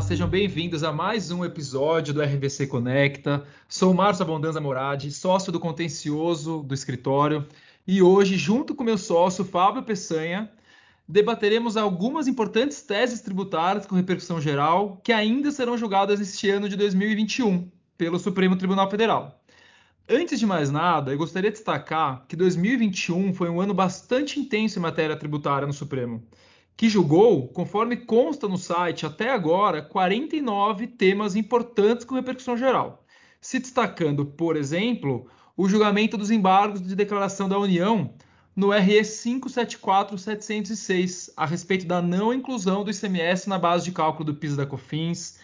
Olá, sejam bem-vindos a mais um episódio do RVC Conecta. Sou Márcio Abondanza Moradi, sócio do contencioso do escritório, e hoje, junto com meu sócio Fábio Peçanha, debateremos algumas importantes teses tributárias com repercussão geral que ainda serão julgadas este ano de 2021 pelo Supremo Tribunal Federal. Antes de mais nada, eu gostaria de destacar que 2021 foi um ano bastante intenso em matéria tributária no Supremo que julgou, conforme consta no site até agora, 49 temas importantes com repercussão geral, se destacando, por exemplo, o julgamento dos embargos de declaração da União no RE 574706, a respeito da não inclusão do ICMS na base de cálculo do PIS da COFINS,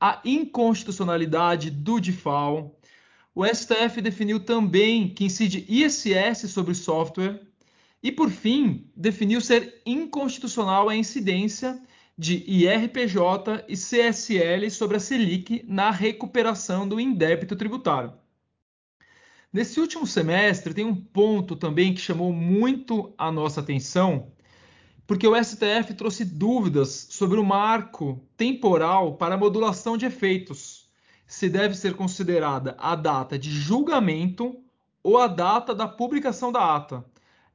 a inconstitucionalidade do DIFAL. O STF definiu também que incide ISS sobre software, e, por fim, definiu ser inconstitucional a incidência de IRPJ e CSL sobre a Selic na recuperação do indébito tributário. Nesse último semestre, tem um ponto também que chamou muito a nossa atenção, porque o STF trouxe dúvidas sobre o marco temporal para a modulação de efeitos, se deve ser considerada a data de julgamento ou a data da publicação da ata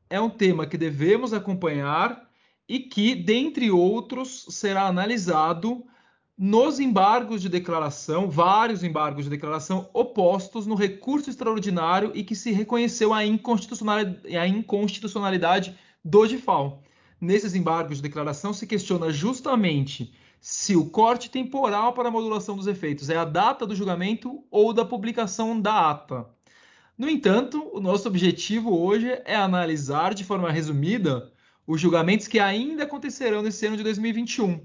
é um tema que devemos acompanhar e que, dentre outros, será analisado nos embargos de declaração, vários embargos de declaração opostos no recurso extraordinário e que se reconheceu a inconstitucionalidade, a inconstitucionalidade do DIFAL. Nesses embargos de declaração se questiona justamente se o corte temporal para a modulação dos efeitos é a data do julgamento ou da publicação da ata. No entanto, o nosso objetivo hoje é analisar de forma resumida os julgamentos que ainda acontecerão nesse ano de 2021.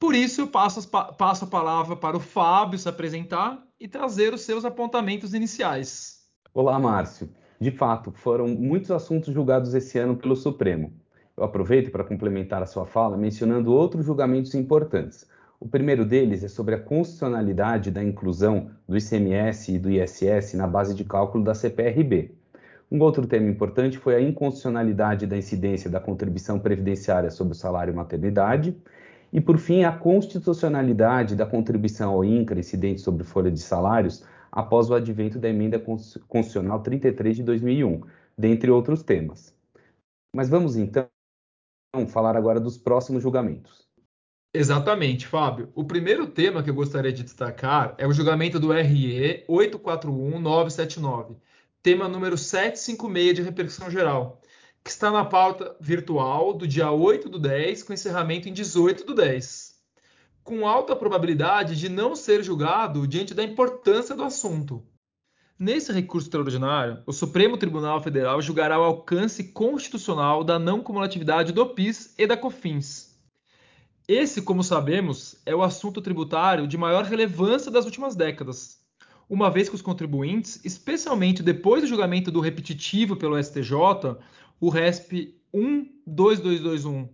Por isso, eu passo, passo a palavra para o Fábio se apresentar e trazer os seus apontamentos iniciais. Olá, Márcio. De fato, foram muitos assuntos julgados esse ano pelo Supremo. Eu aproveito para complementar a sua fala mencionando outros julgamentos importantes, o primeiro deles é sobre a constitucionalidade da inclusão do ICMS e do ISS na base de cálculo da CPRB. Um outro tema importante foi a inconstitucionalidade da incidência da contribuição previdenciária sobre o salário maternidade. E, por fim, a constitucionalidade da contribuição ao INCRA incidente sobre folha de salários após o advento da emenda constitucional 33 de 2001, dentre outros temas. Mas vamos então falar agora dos próximos julgamentos. Exatamente, Fábio. O primeiro tema que eu gostaria de destacar é o julgamento do RE 841979, tema número 756 de repercussão geral, que está na pauta virtual do dia 8 do 10, com encerramento em 18 do 10, com alta probabilidade de não ser julgado diante da importância do assunto. Nesse recurso extraordinário, o Supremo Tribunal Federal julgará o alcance constitucional da não cumulatividade do PIS e da COFINS esse, como sabemos, é o assunto tributário de maior relevância das últimas décadas, uma vez que os contribuintes, especialmente depois do julgamento do repetitivo pelo STJ, o RESP 12221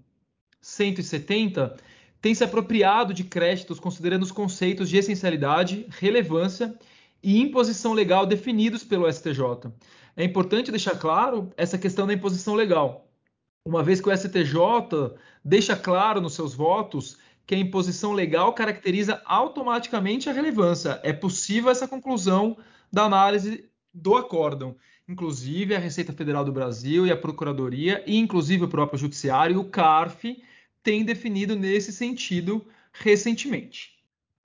170, têm se apropriado de créditos considerando os conceitos de essencialidade, relevância e imposição legal definidos pelo STJ. É importante deixar claro essa questão da imposição legal, uma vez que o STJ deixa claro nos seus votos que a imposição legal caracteriza automaticamente a relevância. É possível essa conclusão da análise do acórdão. Inclusive, a Receita Federal do Brasil e a Procuradoria, e inclusive o próprio Judiciário e o CARF, têm definido nesse sentido recentemente.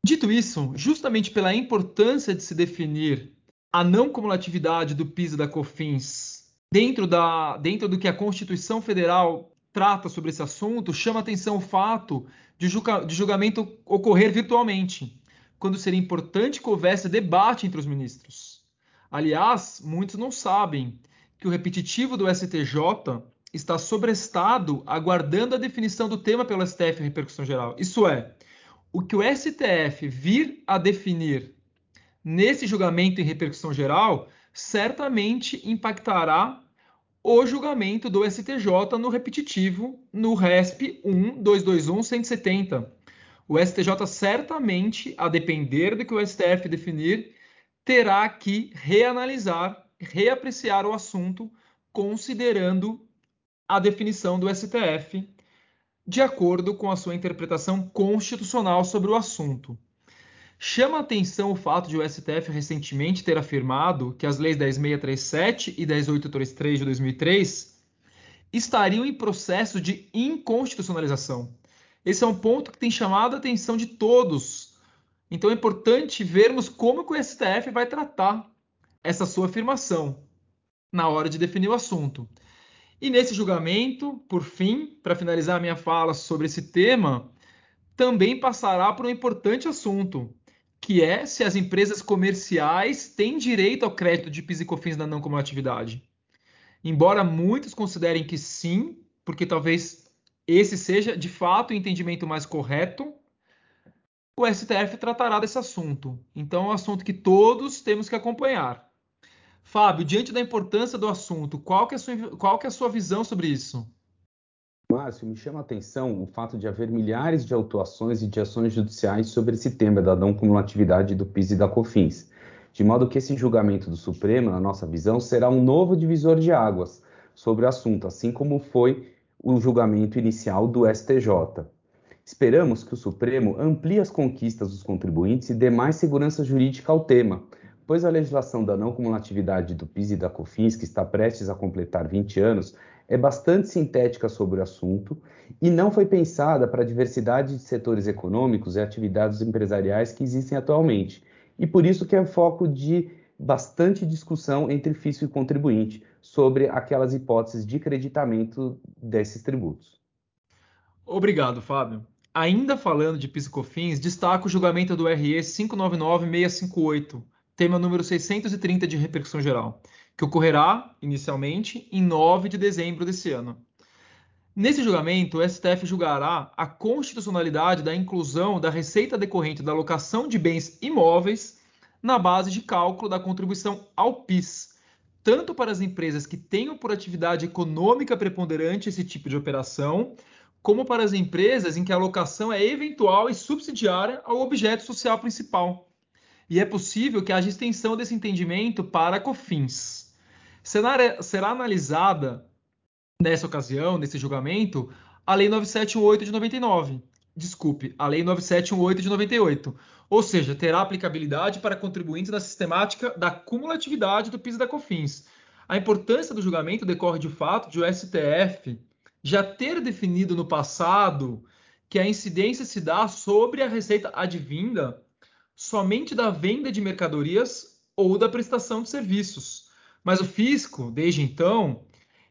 Dito isso, justamente pela importância de se definir a não cumulatividade do PIS e da COFINS dentro, da, dentro do que a Constituição Federal trata sobre esse assunto, chama atenção o fato de, julga, de julgamento ocorrer virtualmente, quando seria importante que houvesse debate entre os ministros. Aliás, muitos não sabem que o repetitivo do STJ está sobrestado aguardando a definição do tema pelo STF em repercussão geral. Isso é, o que o STF vir a definir nesse julgamento em repercussão geral certamente impactará o julgamento do STJ no repetitivo no RESP 12221-170. O STJ certamente, a depender do que o STF definir, terá que reanalisar, reapreciar o assunto, considerando a definição do STF de acordo com a sua interpretação constitucional sobre o assunto. Chama atenção o fato de o STF recentemente ter afirmado que as leis 10637 e 10833 de 2003 estariam em processo de inconstitucionalização. Esse é um ponto que tem chamado a atenção de todos. Então é importante vermos como o STF vai tratar essa sua afirmação na hora de definir o assunto. E nesse julgamento, por fim, para finalizar a minha fala sobre esse tema, também passará por um importante assunto, que é se as empresas comerciais têm direito ao crédito de PIS e COFINS na não cumulatividade. Embora muitos considerem que sim, porque talvez esse seja de fato o entendimento mais correto, o STF tratará desse assunto. Então é um assunto que todos temos que acompanhar. Fábio, diante da importância do assunto, qual que é a sua, qual que é a sua visão sobre isso? Márcio, me chama a atenção o fato de haver milhares de autuações e de ações judiciais sobre esse tema da não cumulatividade do PIS e da COFINS, de modo que esse julgamento do Supremo, na nossa visão, será um novo divisor de águas sobre o assunto, assim como foi o julgamento inicial do STJ. Esperamos que o Supremo amplie as conquistas dos contribuintes e dê mais segurança jurídica ao tema, pois a legislação da não cumulatividade do PIS e da COFINS, que está prestes a completar 20 anos, é bastante sintética sobre o assunto e não foi pensada para a diversidade de setores econômicos e atividades empresariais que existem atualmente. E por isso que é foco de bastante discussão entre fisco e contribuinte sobre aquelas hipóteses de creditamento desses tributos. Obrigado, Fábio. Ainda falando de PIS e COFINS, destaco o julgamento do RE 599-658, tema número 630 de repercussão geral, que ocorrerá, inicialmente, em 9 de dezembro desse ano. Nesse julgamento, o STF julgará a constitucionalidade da inclusão da receita decorrente da alocação de bens imóveis na base de cálculo da contribuição ao PIS, tanto para as empresas que tenham por atividade econômica preponderante esse tipo de operação, como para as empresas em que a alocação é eventual e subsidiária ao objeto social principal e é possível que haja extensão desse entendimento para COFINS. Será, será analisada, nessa ocasião, nesse julgamento, a Lei 9718 de 99. Desculpe, a Lei 9718 de 98. Ou seja, terá aplicabilidade para contribuintes na sistemática da cumulatividade do PIS e da COFINS. A importância do julgamento decorre de fato de o STF já ter definido no passado que a incidência se dá sobre a receita advinda somente da venda de mercadorias ou da prestação de serviços. Mas o fisco, desde então,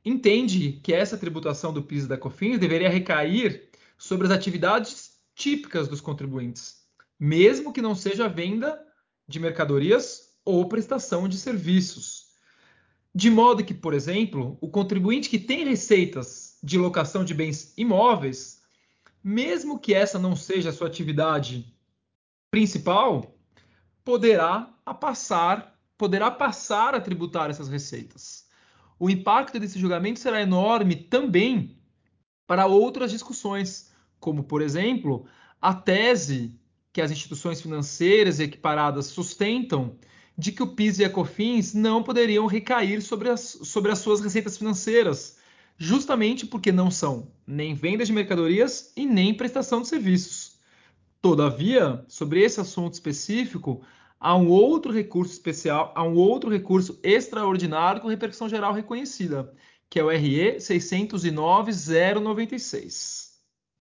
entende que essa tributação do PIS e da COFINS deveria recair sobre as atividades típicas dos contribuintes, mesmo que não seja a venda de mercadorias ou prestação de serviços. De modo que, por exemplo, o contribuinte que tem receitas de locação de bens imóveis, mesmo que essa não seja a sua atividade principal poderá a passar, poderá passar a tributar essas receitas. O impacto desse julgamento será enorme também para outras discussões, como, por exemplo, a tese que as instituições financeiras equiparadas sustentam de que o PIS e a COFINS não poderiam recair sobre as, sobre as suas receitas financeiras, justamente porque não são nem venda de mercadorias e nem prestação de serviços. Todavia, sobre esse assunto específico, há um outro recurso especial, há um outro recurso extraordinário com repercussão geral reconhecida, que é o RE 609-096.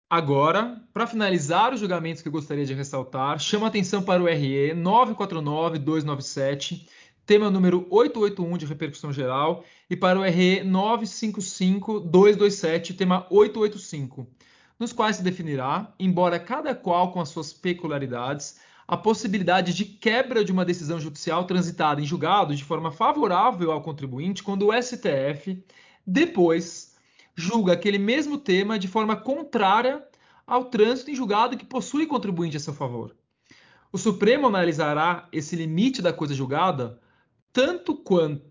Agora, para finalizar os julgamentos que eu gostaria de ressaltar, chamo a atenção para o RE 949-297, tema número 881 de repercussão geral, e para o RE 955-227, tema 885 nos quais se definirá, embora cada qual com as suas peculiaridades, a possibilidade de quebra de uma decisão judicial transitada em julgado de forma favorável ao contribuinte quando o STF depois julga aquele mesmo tema de forma contrária ao trânsito em julgado que possui contribuinte a seu favor. O Supremo analisará esse limite da coisa julgada tanto quando,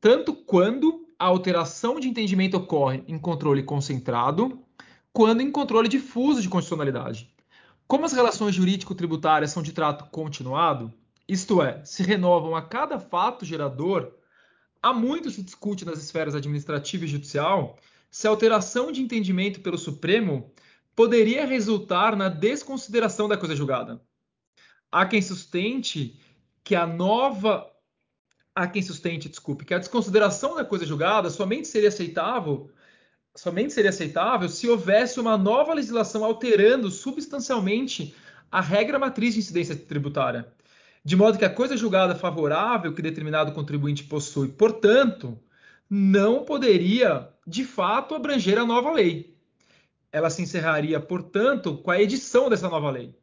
tanto quando a alteração de entendimento ocorre em controle concentrado, quando em controle difuso de constitucionalidade. Como as relações jurídico-tributárias são de trato continuado, isto é, se renovam a cada fato gerador, há muito se discute nas esferas administrativa e judicial se a alteração de entendimento pelo Supremo poderia resultar na desconsideração da coisa julgada. Há quem sustente que a nova há quem sustente, desculpe, que a desconsideração da coisa julgada somente seria aceitável somente seria aceitável se houvesse uma nova legislação alterando substancialmente a regra matriz de incidência tributária, de modo que a coisa julgada favorável que determinado contribuinte possui, portanto, não poderia, de fato, abranger a nova lei. Ela se encerraria, portanto, com a edição dessa nova lei.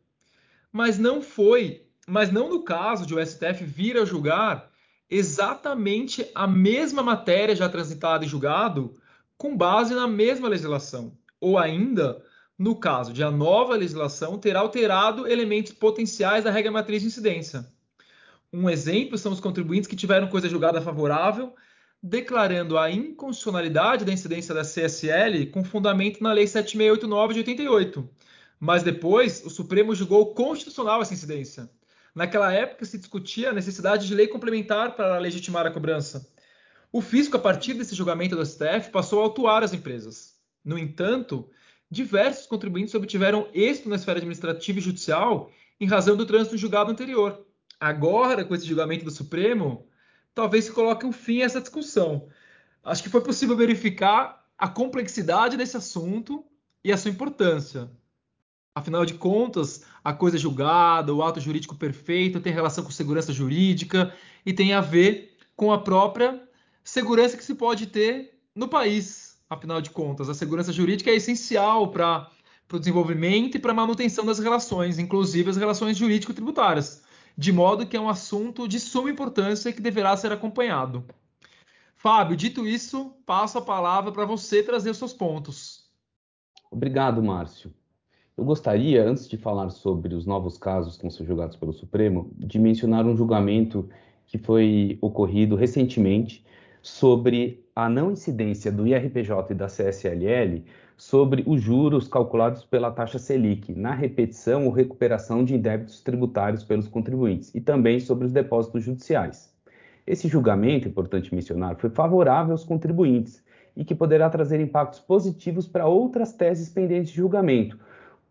Mas não foi, mas não no caso de o STF vir a julgar exatamente a mesma matéria já transitada e julgado com base na mesma legislação, ou ainda no caso de a nova legislação ter alterado elementos potenciais da regra matriz de incidência. Um exemplo são os contribuintes que tiveram coisa julgada favorável, declarando a inconstitucionalidade da incidência da CSL com fundamento na Lei 7689 de 88. Mas depois, o Supremo julgou constitucional essa incidência. Naquela época se discutia a necessidade de lei complementar para legitimar a cobrança. O fisco, a partir desse julgamento do STF, passou a autuar as empresas. No entanto, diversos contribuintes obtiveram êxito na esfera administrativa e judicial em razão do trânsito julgado anterior. Agora, com esse julgamento do Supremo, talvez se coloque um fim a essa discussão. Acho que foi possível verificar a complexidade desse assunto e a sua importância. Afinal de contas, a coisa julgada, o ato jurídico perfeito tem relação com segurança jurídica e tem a ver com a própria segurança que se pode ter no país. Afinal de contas, a segurança jurídica é essencial para o desenvolvimento e para a manutenção das relações, inclusive as relações jurídico-tributárias, de modo que é um assunto de suma importância que deverá ser acompanhado. Fábio, dito isso, passo a palavra para você trazer os seus pontos. Obrigado, Márcio. Eu gostaria, antes de falar sobre os novos casos que vão ser julgados pelo Supremo, de mencionar um julgamento que foi ocorrido recentemente sobre a não incidência do IRPJ e da CSLL sobre os juros calculados pela taxa Selic na repetição ou recuperação de débitos tributários pelos contribuintes e também sobre os depósitos judiciais. Esse julgamento, importante mencionar, foi favorável aos contribuintes e que poderá trazer impactos positivos para outras teses pendentes de julgamento,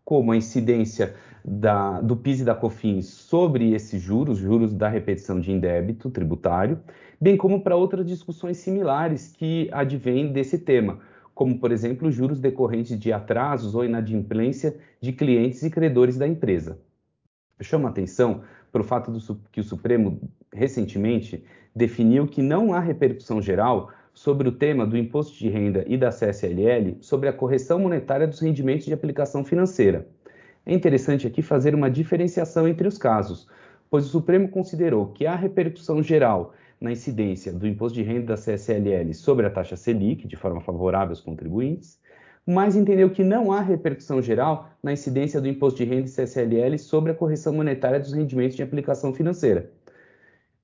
como a incidência da, do PIS e da COFINS sobre esses juros, juros da repetição de indébito tributário, bem como para outras discussões similares que advêm desse tema, como, por exemplo, juros decorrentes de atrasos ou inadimplência de clientes e credores da empresa. Chama atenção para o fato do, que o Supremo recentemente definiu que não há repercussão geral sobre o tema do imposto de renda e da CSLL sobre a correção monetária dos rendimentos de aplicação financeira. É interessante aqui fazer uma diferenciação entre os casos, pois o Supremo considerou que há repercussão geral na incidência do imposto de renda da CSLL sobre a taxa Selic, de forma favorável aos contribuintes, mas entendeu que não há repercussão geral na incidência do imposto de renda e CSLL sobre a correção monetária dos rendimentos de aplicação financeira.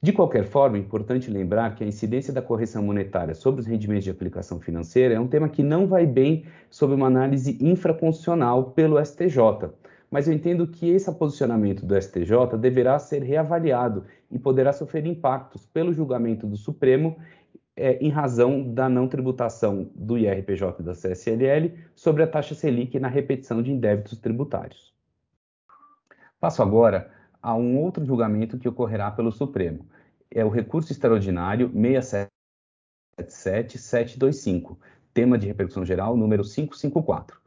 De qualquer forma, é importante lembrar que a incidência da correção monetária sobre os rendimentos de aplicação financeira é um tema que não vai bem sob uma análise infraconstitucional pelo STJ, mas eu entendo que esse posicionamento do STJ deverá ser reavaliado e poderá sofrer impactos pelo julgamento do Supremo é, em razão da não tributação do IRPJ e da CSLL sobre a taxa Selic na repetição de indébitos tributários. Passo agora a um outro julgamento que ocorrerá pelo Supremo. É o recurso extraordinário 677-725, tema de repercussão geral número 554.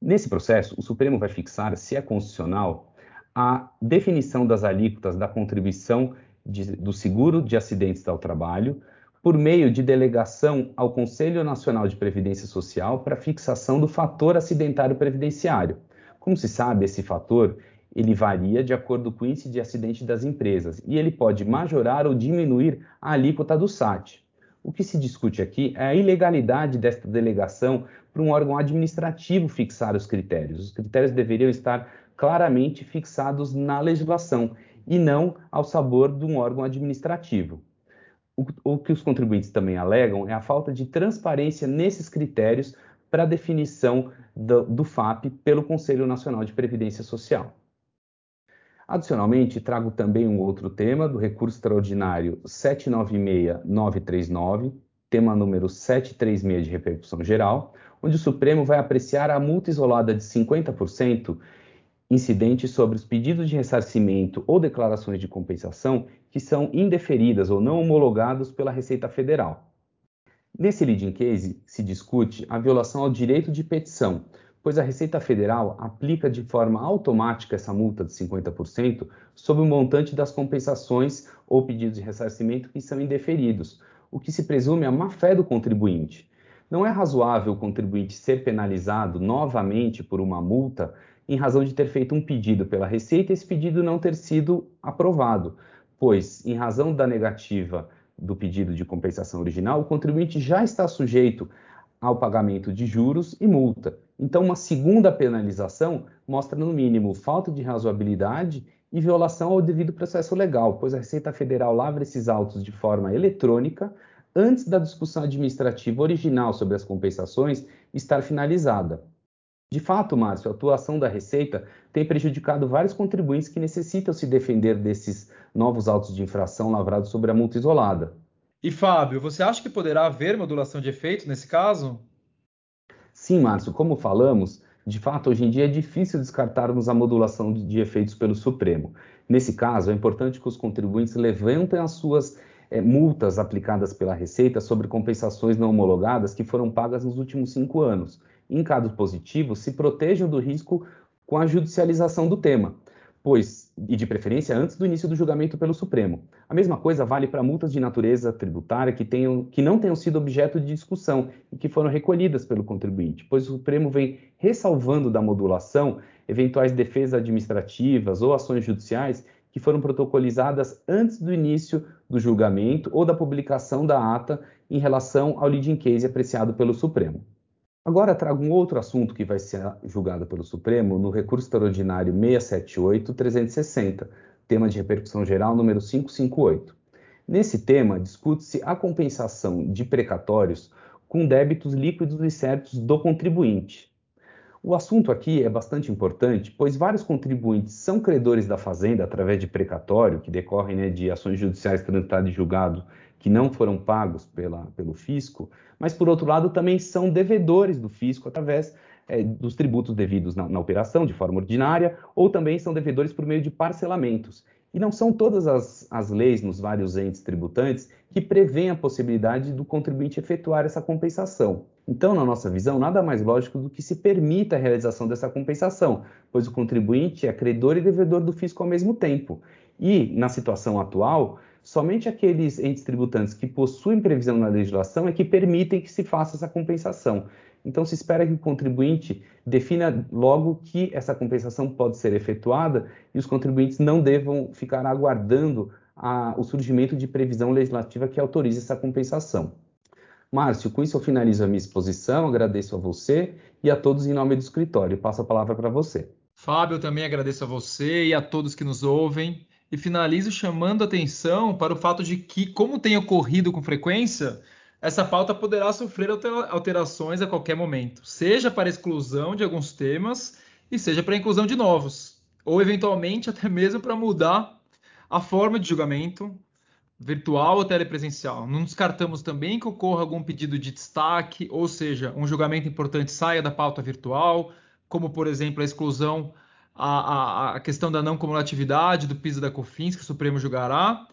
Nesse processo, o Supremo vai fixar, se é constitucional, a definição das alíquotas da contribuição de, do seguro de acidentes ao trabalho por meio de delegação ao Conselho Nacional de Previdência Social para fixação do fator acidentário previdenciário. Como se sabe, esse fator ele varia de acordo com o índice de acidente das empresas e ele pode majorar ou diminuir a alíquota do SAT. O que se discute aqui é a ilegalidade desta delegação para um órgão administrativo fixar os critérios. Os critérios deveriam estar claramente fixados na legislação e não ao sabor de um órgão administrativo. O, o que os contribuintes também alegam é a falta de transparência nesses critérios para a definição do, do FAP pelo Conselho Nacional de Previdência Social. Adicionalmente, trago também um outro tema do recurso extraordinário 796939, tema número 736 de repercussão geral, onde o Supremo vai apreciar a multa isolada de 50% incidente sobre os pedidos de ressarcimento ou declarações de compensação que são indeferidas ou não homologados pela Receita Federal. Nesse leading case, se discute a violação ao direito de petição, pois a Receita Federal aplica de forma automática essa multa de 50% sobre o montante das compensações ou pedidos de ressarcimento que são indeferidos, o que se presume a má-fé do contribuinte. Não é razoável o contribuinte ser penalizado novamente por uma multa em razão de ter feito um pedido pela Receita e esse pedido não ter sido aprovado, pois, em razão da negativa do pedido de compensação original, o contribuinte já está sujeito ao pagamento de juros e multa. Então, uma segunda penalização mostra, no mínimo, falta de razoabilidade e violação ao devido processo legal, pois a Receita Federal lavra esses autos de forma eletrônica antes da discussão administrativa original sobre as compensações estar finalizada. De fato, Márcio, a atuação da Receita tem prejudicado vários contribuintes que necessitam se defender desses novos autos de infração lavrados sobre a multa isolada. E Fábio, você acha que poderá haver modulação de efeitos nesse caso? Sim, Márcio, como falamos, de fato, hoje em dia é difícil descartarmos a modulação de efeitos pelo Supremo. Nesse caso, é importante que os contribuintes levantem as suas é, multas aplicadas pela Receita sobre compensações não homologadas que foram pagas nos últimos cinco anos. Em caso positivo, se protejam do risco com a judicialização do tema pois, e de preferência antes do início do julgamento pelo Supremo. A mesma coisa vale para multas de natureza tributária que, tenham, que não tenham sido objeto de discussão e que foram recolhidas pelo contribuinte, pois o Supremo vem ressalvando da modulação eventuais defesas administrativas ou ações judiciais que foram protocolizadas antes do início do julgamento ou da publicação da ata em relação ao leading case apreciado pelo Supremo. Agora trago um outro assunto que vai ser julgado pelo Supremo no recurso extraordinário 678-360, tema de repercussão geral número 558. Nesse tema, discute-se a compensação de precatórios com débitos líquidos e certos do contribuinte. O assunto aqui é bastante importante, pois vários contribuintes são credores da Fazenda através de precatório, que decorrem né, de ações judiciais transitadas e julgado que não foram pagos pela, pelo fisco, mas, por outro lado, também são devedores do fisco através é, dos tributos devidos na, na, operação, de forma ordinária, ou também são devedores por meio de parcelamentos. E não são todas as, as leis nos vários entes tributantes que prevêem a possibilidade do contribuinte efetuar essa compensação. Então, na nossa visão, nada mais lógico do que se permita a realização dessa compensação, pois o contribuinte é credor e devedor do fisco ao mesmo tempo. E, na situação atual, somente aqueles entes tributantes que possuem previsão na legislação é que permitem que se faça essa compensação. Então, se espera que o contribuinte defina logo que essa compensação pode ser efetuada e os contribuintes não devam ficar aguardando a, o surgimento de previsão legislativa que autorize essa compensação. Márcio, com isso eu finalizo a minha exposição, agradeço a você e a todos em nome do escritório. Passo a palavra para você. Fábio, também agradeço a você e a todos que nos ouvem e finalizo chamando atenção para o fato de que, como tem ocorrido com frequência, essa pauta poderá sofrer alterações a qualquer momento, seja para exclusão de alguns temas e seja para inclusão de novos, ou eventualmente até mesmo para mudar a forma de julgamento virtual ou telepresencial. Não descartamos também que ocorra algum pedido de destaque, ou seja, um julgamento importante saia da pauta virtual, como por exemplo a exclusão a, a, a questão da não cumulatividade do piso da COFINS, que o Supremo julgará.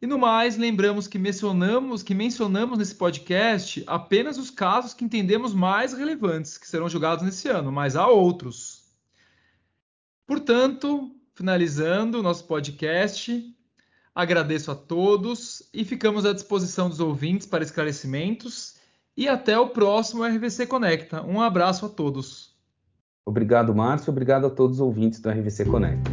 E no mais, lembramos que mencionamos, que mencionamos nesse podcast apenas os casos que entendemos mais relevantes, que serão julgados nesse ano, mas há outros. Portanto, finalizando o nosso podcast, agradeço a todos e ficamos à disposição dos ouvintes para esclarecimentos. E até o próximo RVC Conecta. Um abraço a todos. Obrigado, Márcio. Obrigado a todos os ouvintes do RVC Conecta.